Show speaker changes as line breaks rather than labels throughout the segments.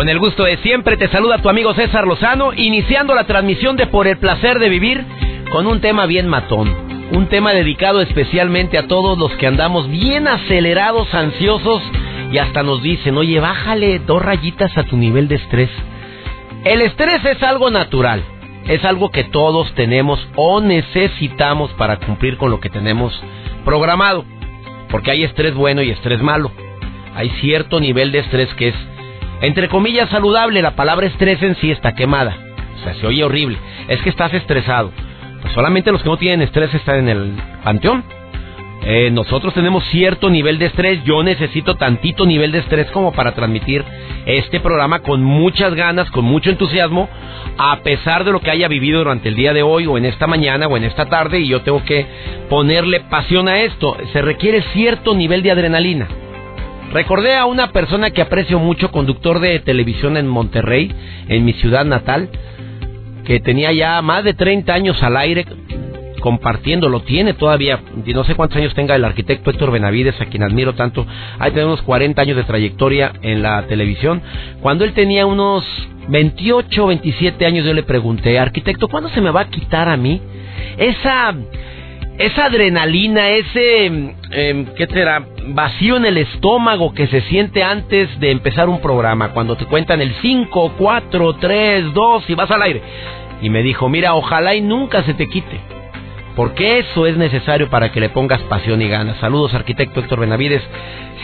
Con el gusto de siempre te saluda tu amigo César Lozano, iniciando la transmisión de Por el placer de vivir con un tema bien matón. Un tema dedicado especialmente a todos los que andamos bien acelerados, ansiosos y hasta nos dicen, oye, bájale dos rayitas a tu nivel de estrés. El estrés es algo natural, es algo que todos tenemos o necesitamos para cumplir con lo que tenemos programado. Porque hay estrés bueno y estrés malo. Hay cierto nivel de estrés que es entre comillas, saludable. La palabra estrés en sí está quemada. O sea, se oye horrible. Es que estás estresado. Pues solamente los que no tienen estrés están en el panteón. Eh, nosotros tenemos cierto nivel de estrés. Yo necesito tantito nivel de estrés como para transmitir este programa con muchas ganas, con mucho entusiasmo, a pesar de lo que haya vivido durante el día de hoy o en esta mañana o en esta tarde y yo tengo que ponerle pasión a esto. Se requiere cierto nivel de adrenalina. Recordé a una persona que aprecio mucho, conductor de televisión en Monterrey, en mi ciudad natal, que tenía ya más de 30 años al aire compartiendo, lo tiene todavía, no sé cuántos años tenga el arquitecto Héctor Benavides, a quien admiro tanto, hay tener unos 40 años de trayectoria en la televisión. Cuando él tenía unos 28, 27 años, yo le pregunté, arquitecto, ¿cuándo se me va a quitar a mí esa esa adrenalina, ese, eh, ¿qué será? Vacío en el estómago que se siente antes de empezar un programa, cuando te cuentan el 5, 4, 3, 2 y vas al aire. Y me dijo, mira, ojalá y nunca se te quite, porque eso es necesario para que le pongas pasión y ganas. Saludos, arquitecto Héctor Benavides,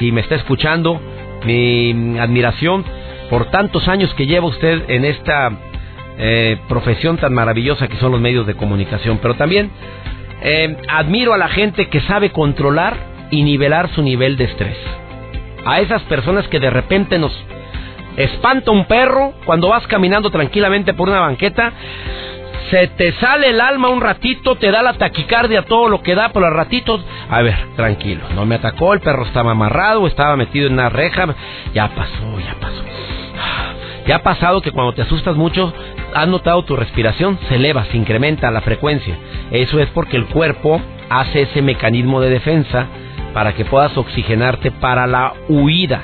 si me está escuchando, mi admiración por tantos años que lleva usted en esta eh, profesión tan maravillosa que son los medios de comunicación, pero también eh, admiro a la gente que sabe controlar y nivelar su nivel de estrés. A esas personas que de repente nos espanta un perro cuando vas caminando tranquilamente por una banqueta, se te sale el alma un ratito, te da la taquicardia, todo lo que da por los ratitos. A ver, tranquilo, no me atacó, el perro estaba amarrado, estaba metido en una reja, ya pasó, ya pasó. Ya ha pasado que cuando te asustas mucho, has notado tu respiración, se eleva, se incrementa la frecuencia. Eso es porque el cuerpo hace ese mecanismo de defensa para que puedas oxigenarte para la huida.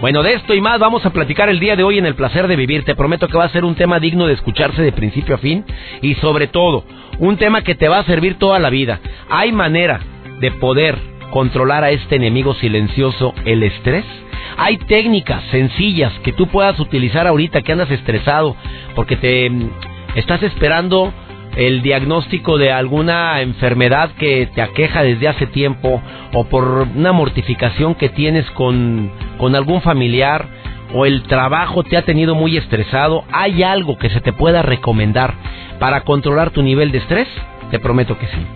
Bueno, de esto y más vamos a platicar el día de hoy en el placer de vivir. Te prometo que va a ser un tema digno de escucharse de principio a fin y sobre todo, un tema que te va a servir toda la vida. Hay manera de poder controlar a este enemigo silencioso, el estrés. Hay técnicas sencillas que tú puedas utilizar ahorita que andas estresado porque te mm, estás esperando el diagnóstico de alguna enfermedad que te aqueja desde hace tiempo o por una mortificación que tienes con, con algún familiar o el trabajo te ha tenido muy estresado, ¿hay algo que se te pueda recomendar para controlar tu nivel de estrés? Te prometo que sí.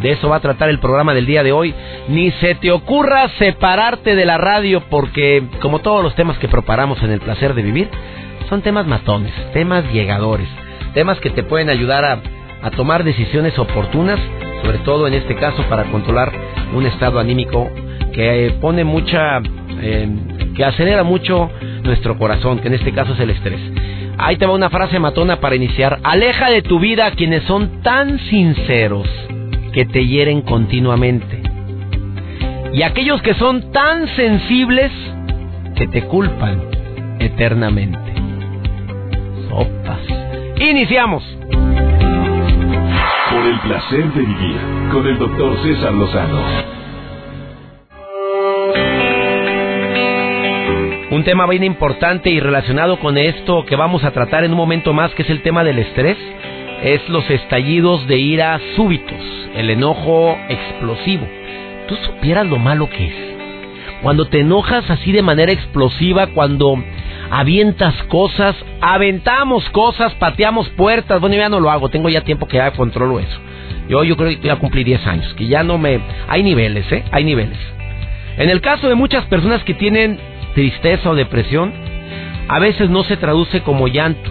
De eso va a tratar el programa del día de hoy. Ni se te ocurra separarte de la radio porque, como todos los temas que preparamos en el placer de vivir, son temas matones, temas llegadores, temas que te pueden ayudar a, tomar decisiones oportunas, sobre todo en este caso para controlar un estado anímico que pone mucha, eh, que acelera mucho nuestro corazón, que en este caso es el estrés. Ahí te va una frase matona para iniciar. Aleja de tu vida a quienes son tan sinceros que te hieren continuamente. Y aquellos que son tan sensibles que te culpan eternamente. Sopas. Iniciamos.
Por el placer de vivir con el doctor César Lozano.
Un tema bien importante y relacionado con esto que vamos a tratar en un momento más, que es el tema del estrés, es los estallidos de ira súbitos el enojo explosivo. Tú supieras lo malo que es. Cuando te enojas así de manera explosiva, cuando avientas cosas, aventamos cosas, pateamos puertas. Bueno, ya no lo hago, tengo ya tiempo que ya controlo eso. Yo, yo creo que ya cumplí 10 años, que ya no me... Hay niveles, ¿eh? Hay niveles. En el caso de muchas personas que tienen tristeza o depresión, a veces no se traduce como llanto,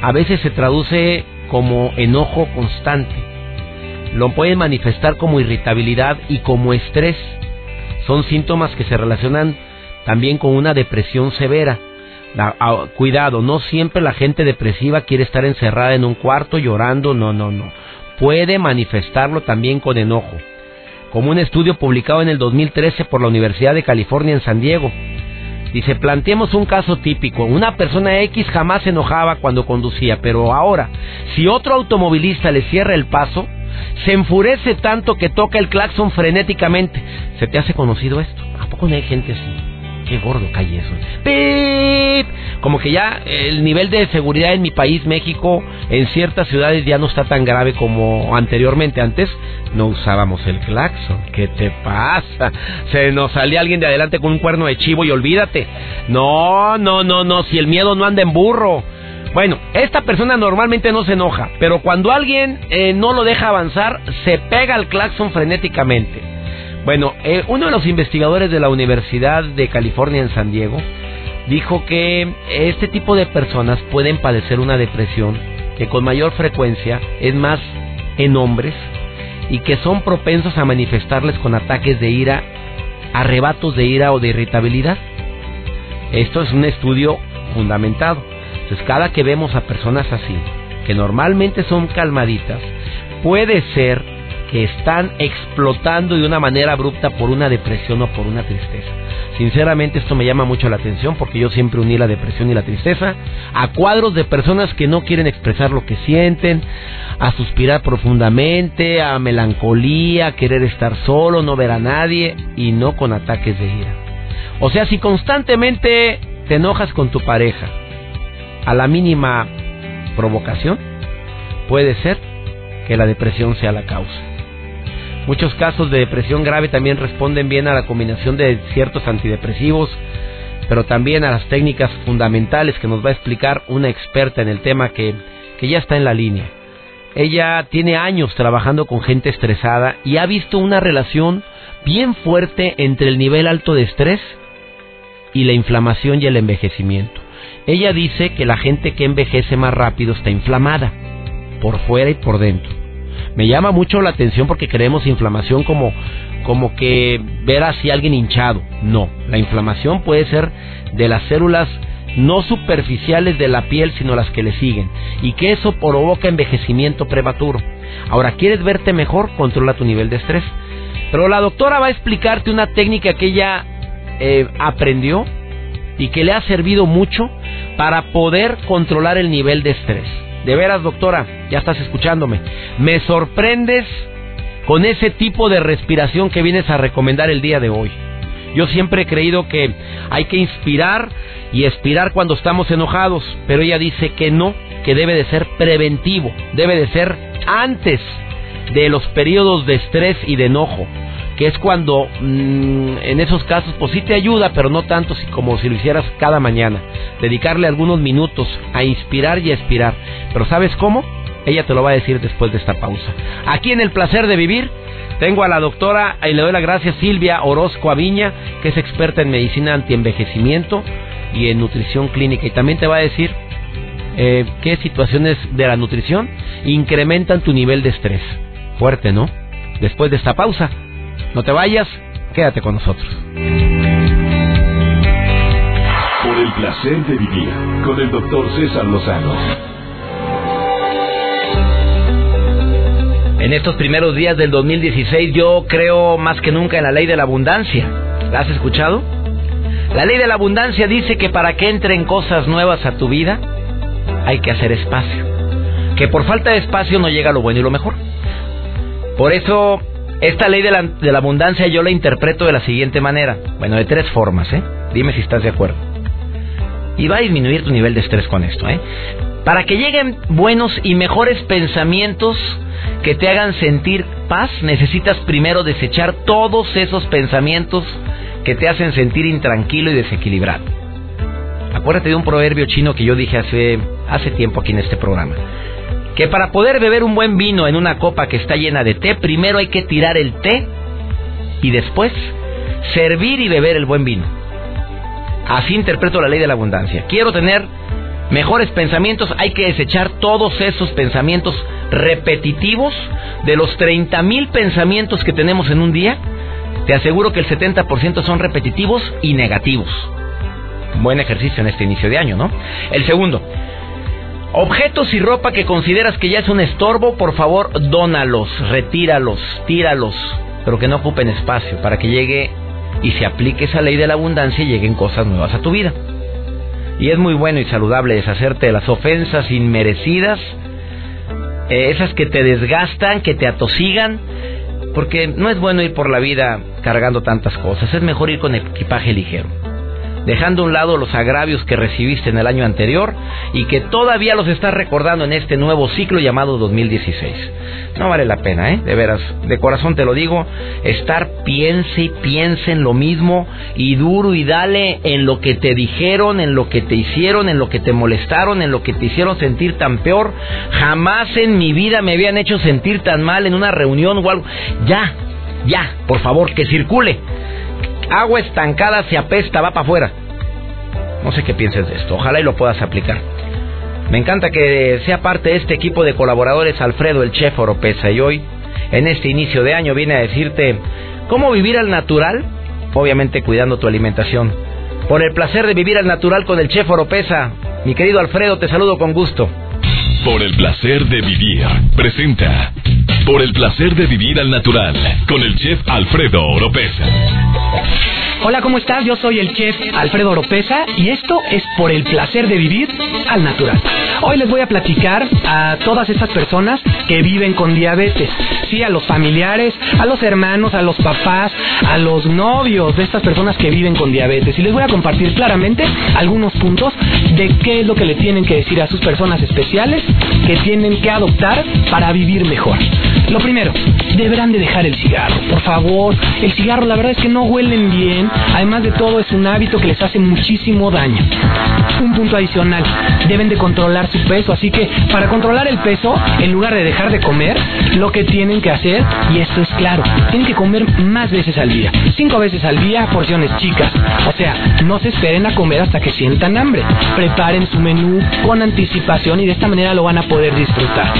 a veces se traduce como enojo constante. Lo pueden manifestar como irritabilidad y como estrés. Son síntomas que se relacionan también con una depresión severa. Cuidado, no siempre la gente depresiva quiere estar encerrada en un cuarto llorando, no, no, no. Puede manifestarlo también con enojo. Como un estudio publicado en el 2013 por la Universidad de California en San Diego. Dice, planteemos un caso típico. Una persona X jamás se enojaba cuando conducía, pero ahora, si otro automovilista le cierra el paso, se enfurece tanto que toca el claxon frenéticamente. ¿Se te hace conocido esto? ¿A poco no hay gente así? Qué gordo cae eso. Como que ya el nivel de seguridad en mi país, México, en ciertas ciudades ya no está tan grave como anteriormente. Antes no usábamos el claxon. ¿Qué te pasa? Se nos salía alguien de adelante con un cuerno de chivo y olvídate. No, no, no, no. Si el miedo no anda en burro. Bueno, esta persona normalmente no se enoja, pero cuando alguien eh, no lo deja avanzar, se pega al claxon frenéticamente. Bueno, eh, uno de los investigadores de la Universidad de California en San Diego dijo que este tipo de personas pueden padecer una depresión que con mayor frecuencia es más en hombres y que son propensos a manifestarles con ataques de ira, arrebatos de ira o de irritabilidad. Esto es un estudio fundamentado. Entonces, cada que vemos a personas así, que normalmente son calmaditas, puede ser que están explotando de una manera abrupta por una depresión o por una tristeza. Sinceramente esto me llama mucho la atención porque yo siempre uní la depresión y la tristeza a cuadros de personas que no quieren expresar lo que sienten, a suspirar profundamente, a melancolía, a querer estar solo, no ver a nadie y no con ataques de ira. O sea, si constantemente te enojas con tu pareja a la mínima provocación, puede ser que la depresión sea la causa. Muchos casos de depresión grave también responden bien a la combinación de ciertos antidepresivos, pero también a las técnicas fundamentales que nos va a explicar una experta en el tema que, que ya está en la línea. Ella tiene años trabajando con gente estresada y ha visto una relación bien fuerte entre el nivel alto de estrés y la inflamación y el envejecimiento. Ella dice que la gente que envejece más rápido está inflamada, por fuera y por dentro me llama mucho la atención porque creemos inflamación como, como que ver así a alguien hinchado. No, la inflamación puede ser de las células no superficiales de la piel, sino las que le siguen. Y que eso provoca envejecimiento prematuro. Ahora, ¿quieres verte mejor? Controla tu nivel de estrés. Pero la doctora va a explicarte una técnica que ella eh, aprendió y que le ha servido mucho para poder controlar el nivel de estrés. De veras, doctora, ya estás escuchándome. Me sorprendes con ese tipo de respiración que vienes a recomendar el día de hoy. Yo siempre he creído que hay que inspirar y expirar cuando estamos enojados, pero ella dice que no, que debe de ser preventivo, debe de ser antes de los periodos de estrés y de enojo que es cuando mm, en esos casos pues sí te ayuda, pero no tanto como si lo hicieras cada mañana. Dedicarle algunos minutos a inspirar y a expirar. Pero ¿sabes cómo? Ella te lo va a decir después de esta pausa. Aquí en El Placer de Vivir tengo a la doctora, y le doy las gracias, Silvia Orozco Aviña, que es experta en medicina antienvejecimiento y en nutrición clínica. Y también te va a decir eh, qué situaciones de la nutrición incrementan tu nivel de estrés. Fuerte, ¿no? Después de esta pausa, no te vayas, quédate con nosotros.
Por el placer de vivir con el doctor César Lozano.
En estos primeros días del 2016 yo creo más que nunca en la ley de la abundancia. ¿La has escuchado? La ley de la abundancia dice que para que entren cosas nuevas a tu vida hay que hacer espacio. Que por falta de espacio no llega lo bueno y lo mejor. Por eso esta ley de la, abundancia yo la interpreto de la siguiente manera. Bueno, de tres formas, ¿eh? Dime si estás de acuerdo. Y va a disminuir tu nivel de estrés con esto, ¿eh? Para que lleguen buenos y mejores pensamientos que te hagan sentir paz, necesitas primero desechar todos esos pensamientos que te hacen sentir intranquilo y desequilibrado. Acuérdate de un proverbio chino que yo dije hace, hace tiempo aquí en este programa que para poder beber un buen vino en una copa que está llena de té, primero hay que tirar el té y después servir y beber el buen vino. Así interpreto la ley de la abundancia. Quiero tener mejores pensamientos, hay que desechar todos esos pensamientos repetitivos de los 30 mil pensamientos que tenemos en un día. Te aseguro que el 70% son repetitivos y negativos. Buen ejercicio en este inicio de año, ¿no? El segundo, objetos y ropa que consideras que ya es un estorbo, por favor, dónalos, retíralos, tíralos, pero que no ocupen espacio para que llegue y se aplique esa ley de la abundancia y lleguen cosas nuevas a tu vida. Y es muy bueno y saludable deshacerte de las ofensas inmerecidas, eh, esas que te desgastan, que te atosigan, porque no es bueno ir por la vida cargando tantas cosas, es mejor ir con equipaje ligero dejando a un lado los agravios que recibiste en el año anterior y que todavía los estás recordando en este nuevo ciclo llamado 2016. No vale la pena, ¿eh? De veras, de corazón te lo digo, estar piense y piense en lo mismo y duro y dale en lo que te dijeron, en lo que te hicieron, en lo que te molestaron, en lo que te hicieron sentir tan peor. Jamás en mi vida me habían hecho sentir tan mal en una reunión o algo. Ya, ya, por favor, que circule agua estancada se apesta, va para afuera. No sé qué pienses de esto, ojalá y lo puedas aplicar. Me encanta que sea parte de este equipo de colaboradores Alfredo, el chef Oropesa, y hoy, en este inicio de año, viene a decirte cómo vivir al natural, obviamente cuidando tu alimentación. Por el placer de vivir al natural con el chef Oropesa, mi querido Alfredo, te saludo con gusto.
Por el placer de vivir, presenta por el placer de vivir al natural con el chef Alfredo Oropesa.
Hola, ¿cómo estás? Yo soy el chef Alfredo Oropesa y esto es por el placer de vivir al natural. Hoy les voy a platicar a todas estas personas que viven con diabetes. Sí, a los familiares, a los hermanos, a los papás, a los novios de estas personas que viven con diabetes. Y les voy a compartir claramente algunos puntos de qué es lo que le tienen que decir a sus personas especiales que tienen que adoptar para vivir mejor. Lo primero, deberán de dejar el cigarro, por favor. El cigarro la verdad es que no huelen bien, además de todo es un hábito que les hace muchísimo daño. Un punto adicional, deben de controlar su peso, así que para controlar el peso, en lugar de dejar de comer, lo que tienen que hacer, y esto es claro, tienen que comer más veces al día. Cinco veces al día, porciones chicas. O sea, no se esperen a comer hasta que sientan hambre. Preparen su menú con anticipación y de esta manera lo van a poder disfrutar.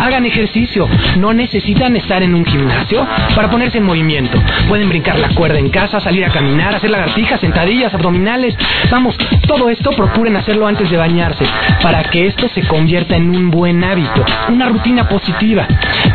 Hagan ejercicio, no necesitan estar en un gimnasio para ponerse en movimiento. Pueden brincar la cuerda en casa, salir a caminar, hacer lagartijas, sentadillas, abdominales. Vamos, todo esto procuren hacerlo antes de bañarse para que esto se convierta en un buen hábito, una rutina positiva.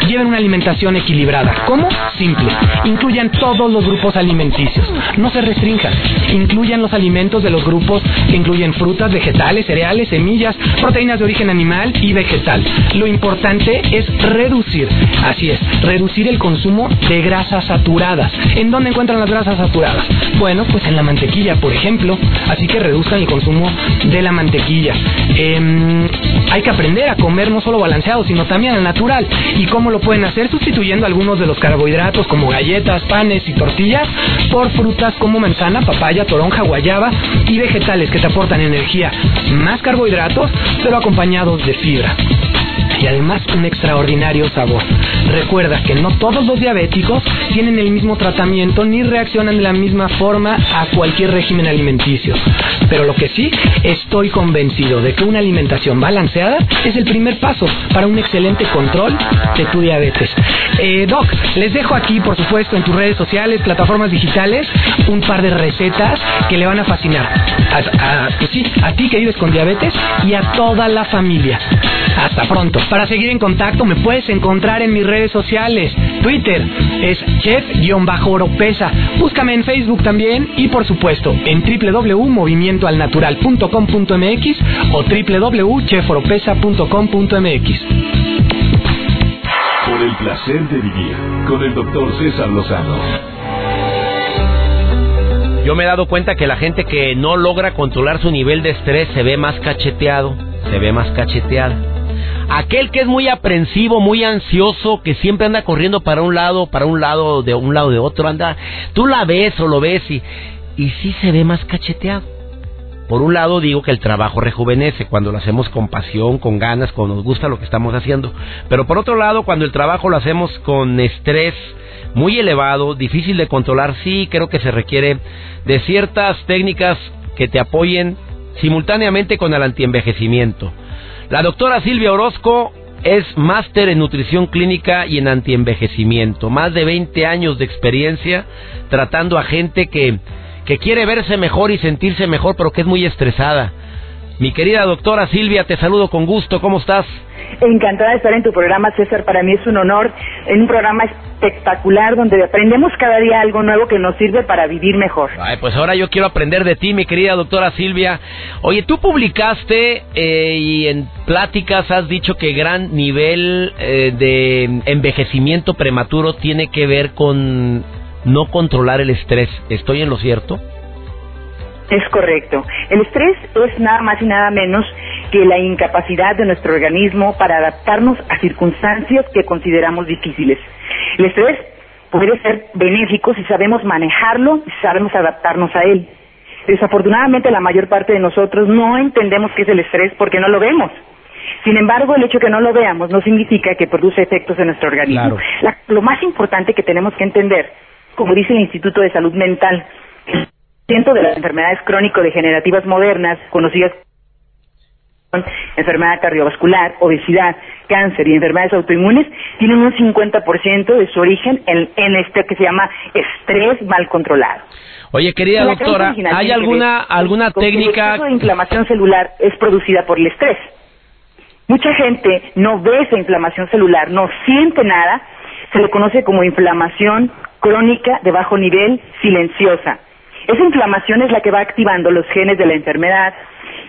Lleven una alimentación equilibrada. ¿Cómo? Simple. Incluyan todos los grupos alimenticios. No se restrinjan. Incluyan los alimentos de los grupos que incluyen frutas, vegetales, cereales, semillas, proteínas de origen animal y vegetal. Lo importante es reducir Así es, reducir el consumo de grasas saturadas. ¿En dónde encuentran las grasas saturadas? Bueno, pues en la mantequilla, por ejemplo. Así que reduzcan el consumo de la mantequilla. Em, hay que aprender a comer no solo balanceado, sino también al natural. ¿Y cómo lo pueden hacer? Sustituyendo algunos de los carbohidratos como galletas, panes y tortillas por frutas como manzana, papaya, toronja, guayaba y vegetales que te aportan energía, más carbohidratos, pero acompañados de fibra y además un extraordinario sabor. Recuerda que no todos los diabéticos tienen el mismo tratamiento ni reaccionan de la misma forma a cualquier régimen alimenticio. Pero lo que sí, estoy convencido de que una alimentación balanceada es el primer paso para un excelente control de tu diabetes. Eh, Doc, les dejo aquí, por supuesto, en tus redes sociales, plataformas digitales, un par de recetas que le van a fascinar. A, pues ti que vives con diabetes y a toda la familia. Hasta pronto. Para seguir en contacto me puedes encontrar en mis redes sociales. Twitter es chef-oropesa. Búscame en Facebook también y por supuesto en www.movimientoalnatural.com.mx o www.cheforopesa.com.mx.
Por el placer de vivir con el doctor César Lozano.
Yo me he dado cuenta que la gente que no logra controlar su nivel de estrés se ve más cacheteado, se ve más cacheteada. Aquel que es muy aprensivo, muy ansioso, que siempre anda corriendo para un lado, para un lado, de un lado de otro, anda, tú la ves o lo ves y, y sí se ve más cacheteado. Por un lado digo que el trabajo rejuvenece cuando lo hacemos con pasión, con ganas, cuando nos gusta lo que estamos haciendo. Pero por otro lado, cuando el trabajo lo hacemos con estrés, muy elevado, difícil de controlar, sí creo que se requiere de ciertas técnicas que te apoyen simultáneamente con el antienvejecimiento. La doctora Silvia Orozco es máster en nutrición clínica y en antienvejecimiento. Más de 20 años de experiencia tratando a gente que, que quiere verse mejor y sentirse mejor, pero que es muy estresada. Mi querida doctora Silvia, te saludo con gusto. ¿Cómo estás?
Encantada de estar en tu programa, César. Para mí es un honor. En un programa espectacular donde aprendemos cada día algo nuevo que nos sirve para vivir mejor.
Ay, pues ahora yo quiero aprender de ti, mi querida doctora Silvia. Oye, tú publicaste eh, y en pláticas has dicho que gran nivel eh, de envejecimiento prematuro tiene que ver con no controlar el estrés. ¿Estoy en lo cierto?
Es correcto. El estrés es nada más y nada menos que la incapacidad de nuestro organismo para adaptarnos a circunstancias que consideramos difíciles. El estrés puede ser benéfico si sabemos manejarlo y sabemos adaptarnos a él. Desafortunadamente la mayor parte de nosotros no entendemos qué es el estrés porque no lo vemos. Sin embargo, el hecho de que no lo veamos no significa que produce efectos en nuestro organismo. lo más importante que tenemos que entender, como dice el Instituto de Salud Mental, de las enfermedades crónico-degenerativas modernas, conocidas como enfermedad cardiovascular, obesidad, cáncer y enfermedades autoinmunes, tienen un 50% de su origen en, en, este que se llama estrés mal controlado.
Oye, querida doctora, ¿hay alguna alguna técnica?
El de inflamación celular es producida por el estrés. Mucha gente no ve esa inflamación celular, no siente nada, se le conoce como inflamación crónica de bajo nivel silenciosa. Esa inflamación es la que va activando los genes de la enfermedad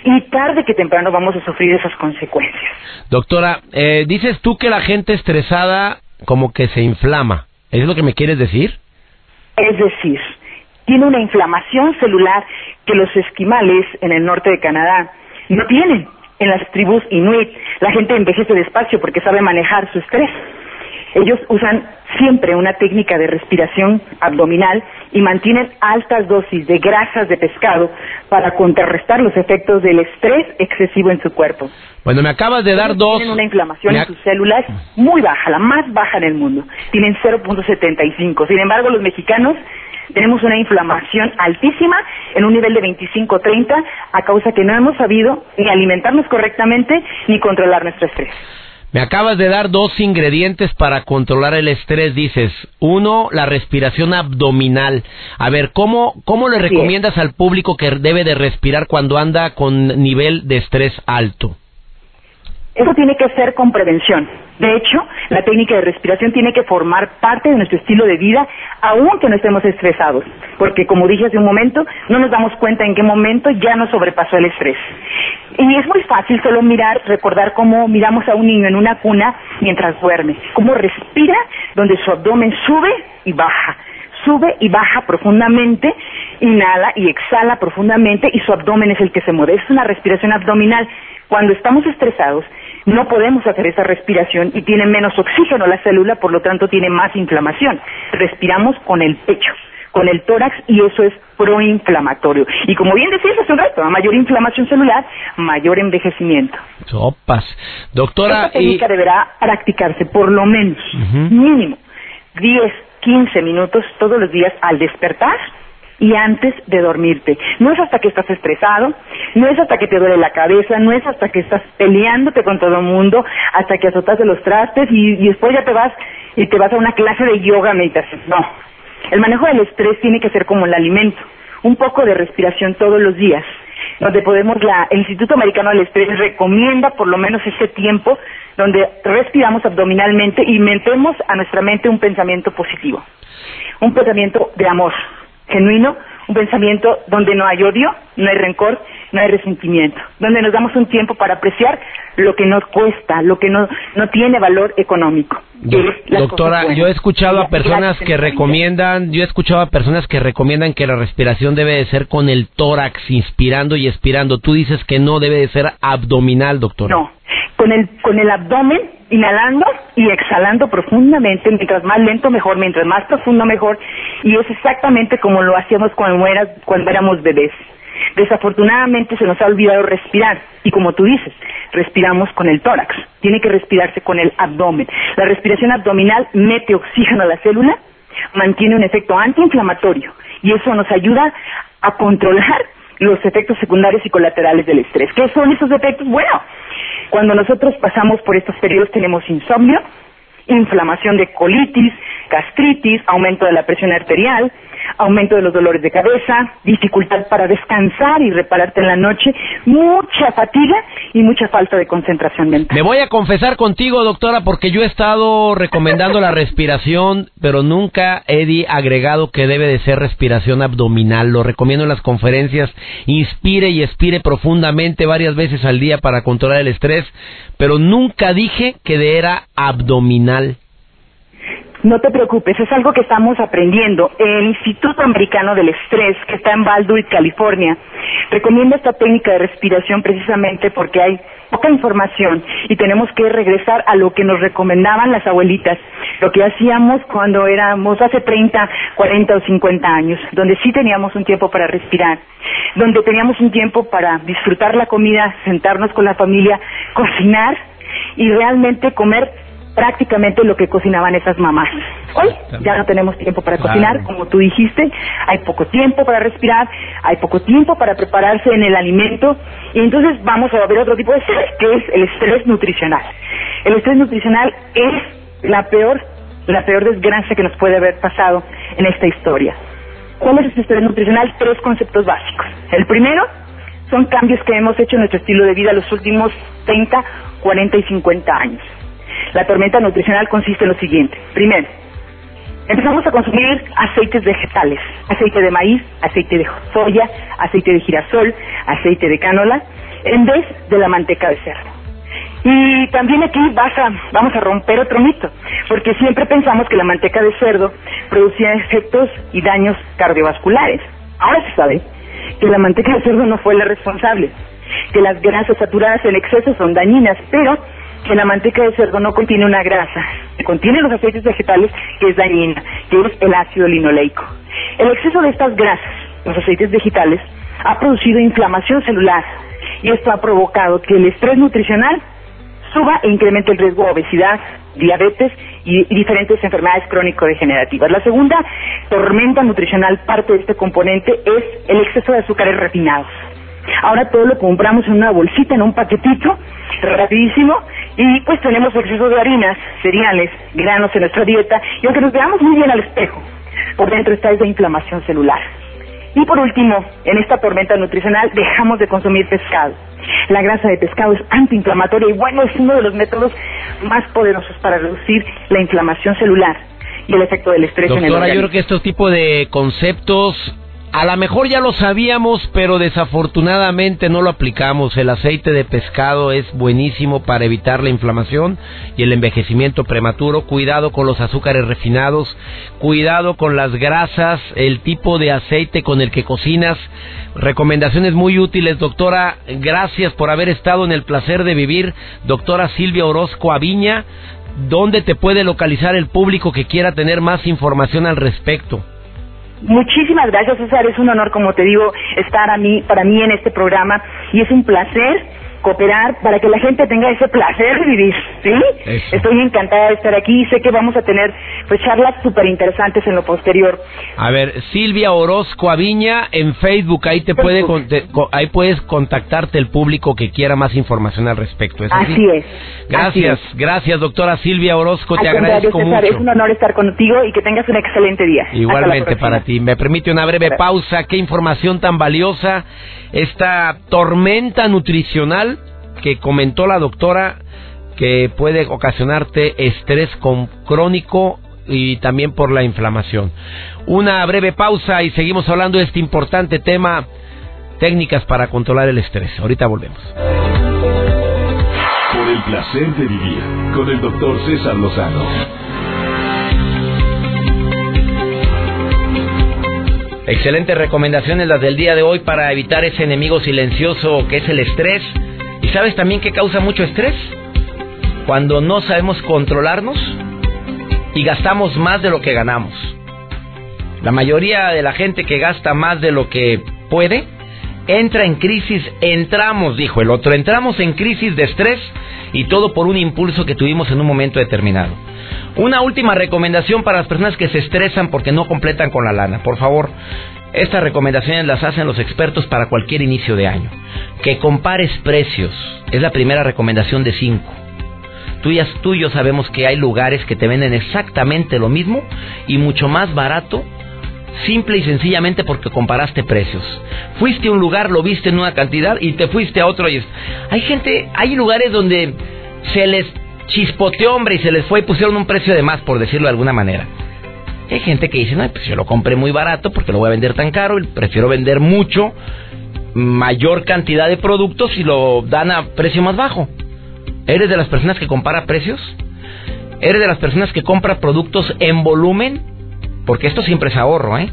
y tarde que temprano vamos a sufrir esas consecuencias.
Doctora, eh, dices tú que la gente estresada como que se inflama. ¿Es lo que me quieres decir?
Es decir, tiene una inflamación celular que los esquimales en el norte de Canadá no tienen. En las tribus inuit la gente envejece despacio porque sabe manejar su estrés. Ellos usan siempre una técnica de respiración abdominal y mantienen altas dosis de grasas de pescado para contrarrestar los efectos del estrés excesivo en su cuerpo.
Bueno, me acabas de dar dos.
Tienen una inflamación en sus células muy baja, la más baja en el mundo. Tienen 0.75. Sin embargo, los mexicanos tenemos una inflamación altísima en un nivel de 25-30 a causa que no hemos sabido ni alimentarnos correctamente ni controlar nuestro estrés.
Me acabas de dar dos ingredientes para controlar el estrés, dices. Uno, la respiración abdominal. A ver, ¿cómo, cómo le recomiendas al público que debe de respirar cuando anda con nivel de estrés alto?
Eso tiene que ser con prevención. De hecho, la técnica de respiración tiene que formar parte de nuestro estilo de vida, aunque no estemos estresados. Porque, como dije hace un momento, no nos damos cuenta en qué momento ya nos sobrepasó el estrés. Y es muy fácil solo mirar, recordar cómo miramos a un niño en una cuna mientras duerme, cómo respira, donde su abdomen sube y baja sube y baja profundamente, inhala y exhala profundamente y su abdomen es el que se mueve. Es una respiración abdominal. Cuando estamos estresados, no podemos hacer esa respiración y tiene menos oxígeno la célula, por lo tanto tiene más inflamación. Respiramos con el pecho, con el tórax y eso es proinflamatorio. Y como bien decías hace un rato, a mayor inflamación celular, mayor envejecimiento.
Sopas. Doctora.
Esta técnica deberá practicarse por lo menos, mínimo, 10, 15 minutos todos los días al despertar y antes de dormirte. No es hasta que estás estresado, no es hasta que te duele la cabeza, no es hasta que estás peleándote con todo el mundo, hasta que azotas de los trastes y, después ya te vas y te vas a una clase de yoga, meditación. No. El manejo del estrés tiene que ser como el alimento, un poco de respiración todos los días, donde podemos, la, el Instituto Americano del Estrés recomienda por lo menos ese tiempo donde respiramos abdominalmente y metemos a nuestra mente un pensamiento positivo, un pensamiento de amor, genuino, un pensamiento donde no hay odio, no hay rencor, no hay resentimiento, donde nos damos un tiempo para apreciar lo que nos cuesta, lo que no, no tiene valor económico.
doctora, yo he escuchado a personas que recomiendan, yo he escuchado a personas que recomiendan que la respiración debe de ser con el tórax, inspirando y expirando. Tú dices que no debe de ser abdominal, doctora.
No, con el, con el abdomen inhalando y exhalando profundamente, mientras más lento mejor, mientras más profundo mejor, y es exactamente como lo hacíamos cuando, cuando éramos bebés. Desafortunadamente se nos ha olvidado respirar y como tú dices, respiramos con el tórax, tiene que respirarse con el abdomen. La respiración abdominal mete oxígeno a la célula, mantiene un efecto antiinflamatorio y eso nos ayuda a controlar los efectos secundarios y colaterales del estrés. ¿Qué son esos efectos? Bueno, cuando nosotros pasamos por estos periodos tenemos insomnio, inflamación de colitis, gastritis, aumento de la presión arterial, aumento de los dolores de cabeza, dificultad para descansar y repararte en la noche, mucha fatiga y mucha falta de concentración mental.
Me voy a confesar contigo, doctora, porque yo he estado recomendando la respiración, pero nunca he agregado que debe de ser respiración abdominal. Lo recomiendo en las conferencias. Inspire y expire profundamente varias veces al día para controlar el estrés, pero nunca dije que era abdominal.
No te preocupes, es algo que estamos aprendiendo. El Instituto Americano del Estrés, que está en Baldwin, California, recomienda esta técnica de respiración precisamente porque hay poca información y tenemos que regresar a lo que nos recomendaban las abuelitas, lo que hacíamos cuando éramos hace 30, 40 o 50 años, donde sí teníamos un tiempo para respirar, donde teníamos un tiempo para disfrutar la comida, sentarnos con la familia, cocinar y realmente comer prácticamente lo que cocinaban esas mamás. Hoy ya no tenemos tiempo para cocinar, como tú dijiste, hay poco tiempo para respirar, hay poco tiempo para prepararse en el alimento y entonces vamos a ver otro tipo de estrés, que es el estrés nutricional. El estrés nutricional es la peor, la peor desgracia que nos puede haber pasado en esta historia. ¿Cuál es el estrés nutricional? Tres conceptos básicos. El primero son cambios que hemos hecho en nuestro estilo de vida los últimos 30, 40 y 50 años. La tormenta nutricional consiste en lo siguiente. Primero, empezamos a consumir aceites vegetales, aceite de maíz, aceite de soya, aceite de girasol, aceite de cánola, en vez de la manteca de cerdo. Y también aquí vamos a romper otro mito, porque siempre pensamos que la manteca de cerdo producía efectos y daños cardiovasculares. Ahora se sabe que la manteca de cerdo no fue la responsable, que las grasas saturadas en exceso son dañinas, pero que la manteca de cerdo no contiene una grasa, contiene los aceites vegetales que es dañina, que es el ácido linoleico. El exceso de estas grasas, los aceites vegetales, ha producido inflamación celular y esto ha provocado que el estrés nutricional suba e incremente el riesgo de obesidad, diabetes y, diferentes enfermedades crónico-degenerativas. La segunda tormenta nutricional, parte de este componente, es el exceso de azúcares refinados. Ahora todo lo compramos en una bolsita, en un paquetito, rapidísimo, y pues tenemos exceso de harinas, cereales, granos en nuestra dieta, y aunque nos veamos muy bien al espejo, por dentro está esa inflamación celular. Y por último, en esta tormenta nutricional dejamos de consumir pescado. La grasa de pescado es antiinflamatoria y bueno, es uno de los métodos más poderosos para reducir la inflamación celular y el efecto del estrés
en
el organismo.
yo creo que estos tipos de conceptos a lo mejor ya lo sabíamos, pero desafortunadamente no lo aplicamos. El aceite de pescado es buenísimo para evitar la inflamación y el envejecimiento prematuro. Cuidado con los azúcares refinados, cuidado con las grasas, el tipo de aceite con el que cocinas. Recomendaciones muy útiles, doctora. Gracias por haber estado en el placer de vivir. Doctora Silvia Orozco Aviña, ¿dónde te puede localizar el público que quiera tener más información al respecto?
Muchísimas gracias, César. Es un honor, como te digo, estar a mí, para mí en este programa y es un placer cooperar para que la gente tenga ese placer de vivir, ¿sí? Estoy encantada de estar aquí y sé que vamos a tener pues charlas súper interesantes en lo posterior.
A ver, Silvia Orozco Aviña en Facebook, ahí te puede ahí puedes contactarte el público que quiera más información al respecto.
así? es.
Gracias, gracias doctora Silvia Orozco, te agradezco mucho.
Es un honor estar contigo y que tengas un excelente día.
Igualmente para ti. Me permite una breve pausa, qué información tan valiosa esta tormenta nutricional que comentó la doctora que puede ocasionarte estrés crónico y también por la inflamación. Una breve pausa y seguimos hablando de este importante tema, técnicas para controlar el estrés. Ahorita volvemos.
Por el placer de vivir con el doctor César Lozano.
Excelentes recomendaciones las del día de hoy para evitar ese enemigo silencioso que es el estrés. ¿Y sabes también qué causa mucho estrés? Cuando no sabemos controlarnos y gastamos más de lo que ganamos. La mayoría de la gente que gasta más de lo que puede entra en crisis, entramos, dijo el otro, entramos en crisis de estrés y todo por un impulso que tuvimos en un momento determinado. Una última recomendación para las personas que se estresan porque no completan con la lana. Por favor, estas recomendaciones las hacen los expertos para cualquier inicio de año. Que compares precios. Es la primera recomendación de cinco. Tú tú y yo sabemos que hay lugares que te venden exactamente lo mismo y mucho más barato simple y sencillamente porque comparaste precios. Fuiste a un lugar, lo viste en una cantidad y te fuiste a otro y hay gente, hay lugares donde se les chispoteó hombre y se les fue y pusieron un precio de más por decirlo de alguna manera. Hay gente que dice, no, pues yo lo compré muy barato porque lo voy a vender tan caro y prefiero vender mucho, mayor cantidad de productos y lo dan a precio más bajo. ¿Eres de las personas que compara precios? ¿Eres de las personas que compra productos en volumen? Porque esto siempre es ahorro, ¿eh?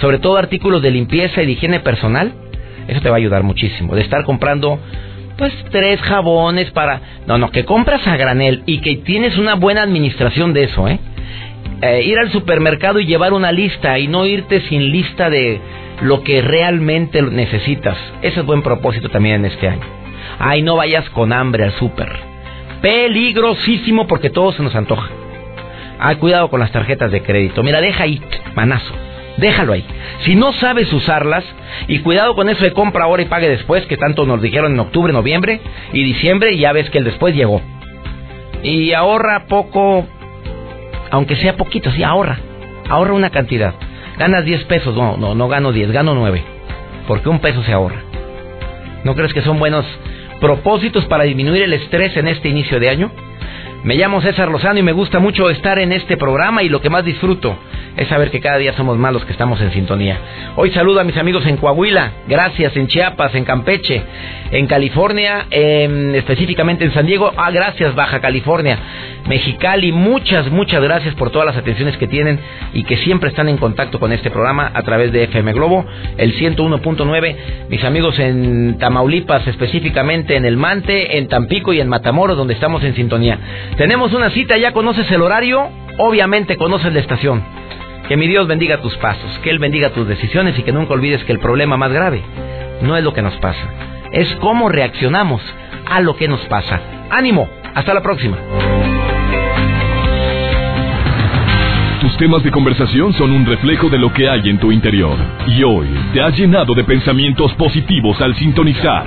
Sobre todo artículos de limpieza y de higiene personal. Eso te va a ayudar muchísimo. De estar comprando, pues, tres jabones para... No, no, que compras a granel y que tienes una buena administración de eso, ¿eh? eh ir al supermercado y llevar una lista y no irte sin lista de lo que realmente necesitas. Ese es buen propósito también en este año. Ay, no vayas con hambre al super. Peligrosísimo porque todo se nos antoja. Ah, cuidado con las tarjetas de crédito. Mira, deja ahí, manazo. Déjalo ahí. Si no sabes usarlas, y cuidado con eso de compra ahora y pague después, que tanto nos dijeron en octubre, noviembre y diciembre, y ya ves que el después llegó. Y ahorra poco, aunque sea poquito, sí, ahorra. Ahorra una cantidad. Ganas 10 pesos, no, no, no gano 10, gano 9. Porque un peso se ahorra. ¿No crees que son buenos propósitos para disminuir el estrés en este inicio de año? Me llamo César Lozano y me gusta mucho estar en este programa y lo que más disfruto es saber que cada día somos más los que estamos en sintonía. Hoy saludo a mis amigos en Coahuila, gracias, en Chiapas, en Campeche, en California, específicamente en San Diego, ah, gracias Baja California, Mexicali, muchas, muchas gracias por todas las atenciones que tienen y que siempre están en contacto con este programa a través de FM Globo, el 101.9, mis amigos en Tamaulipas, específicamente en El Mante, en Tampico y en Matamoros, donde estamos en sintonía. Tenemos una cita, ya conoces el horario, obviamente conoces la estación. Que mi Dios bendiga tus pasos, que Él bendiga tus decisiones y que nunca olvides que el problema más grave no es lo que nos pasa, es cómo reaccionamos a lo que nos pasa. Ánimo, hasta la próxima.
Tus temas de conversación son un reflejo de lo que hay en tu interior. Y hoy te has llenado de pensamientos positivos al sintonizar.